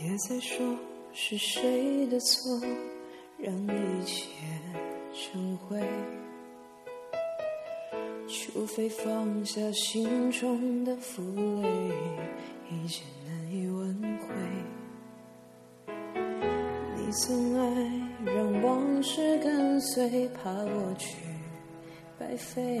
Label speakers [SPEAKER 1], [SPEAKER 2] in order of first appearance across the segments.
[SPEAKER 1] 别再说是谁的错，让一切成灰。除非放下心中的负累，一切难以挽回。你总爱让往事跟随，怕过去白费。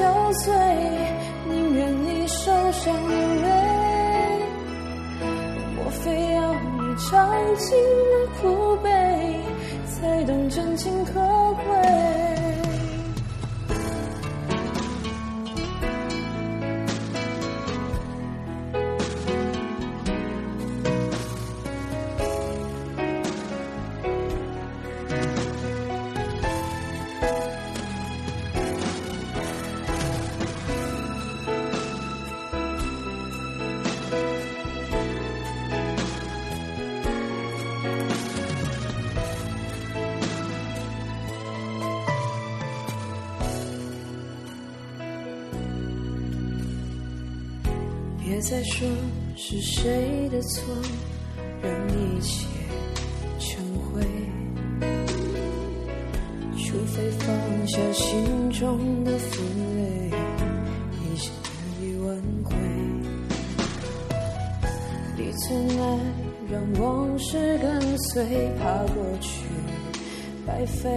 [SPEAKER 1] 憔悴，宁愿你受伤流泪。莫非要你尝尽了苦悲，别再说是谁的错，让一切成灰。除非放下心中的负累，一切难以挽回。你总爱让往事跟随，怕过去白费。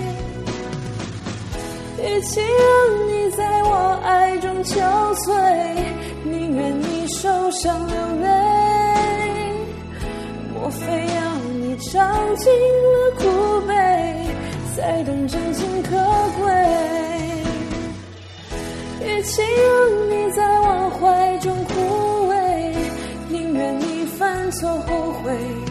[SPEAKER 1] 与其让你在我爱中憔悴，宁愿你受伤流泪。莫非要你尝尽了苦悲，才懂真情可贵？与其让你在我怀中枯萎，宁愿你犯错后悔。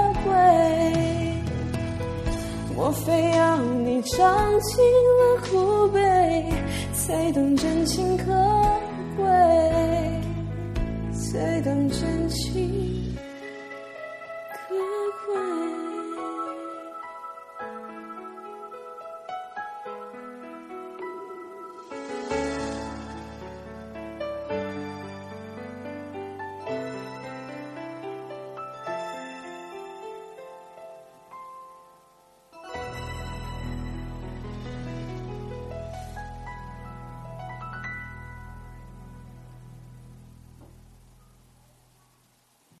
[SPEAKER 1] 非要你尝尽了苦悲？才懂真情可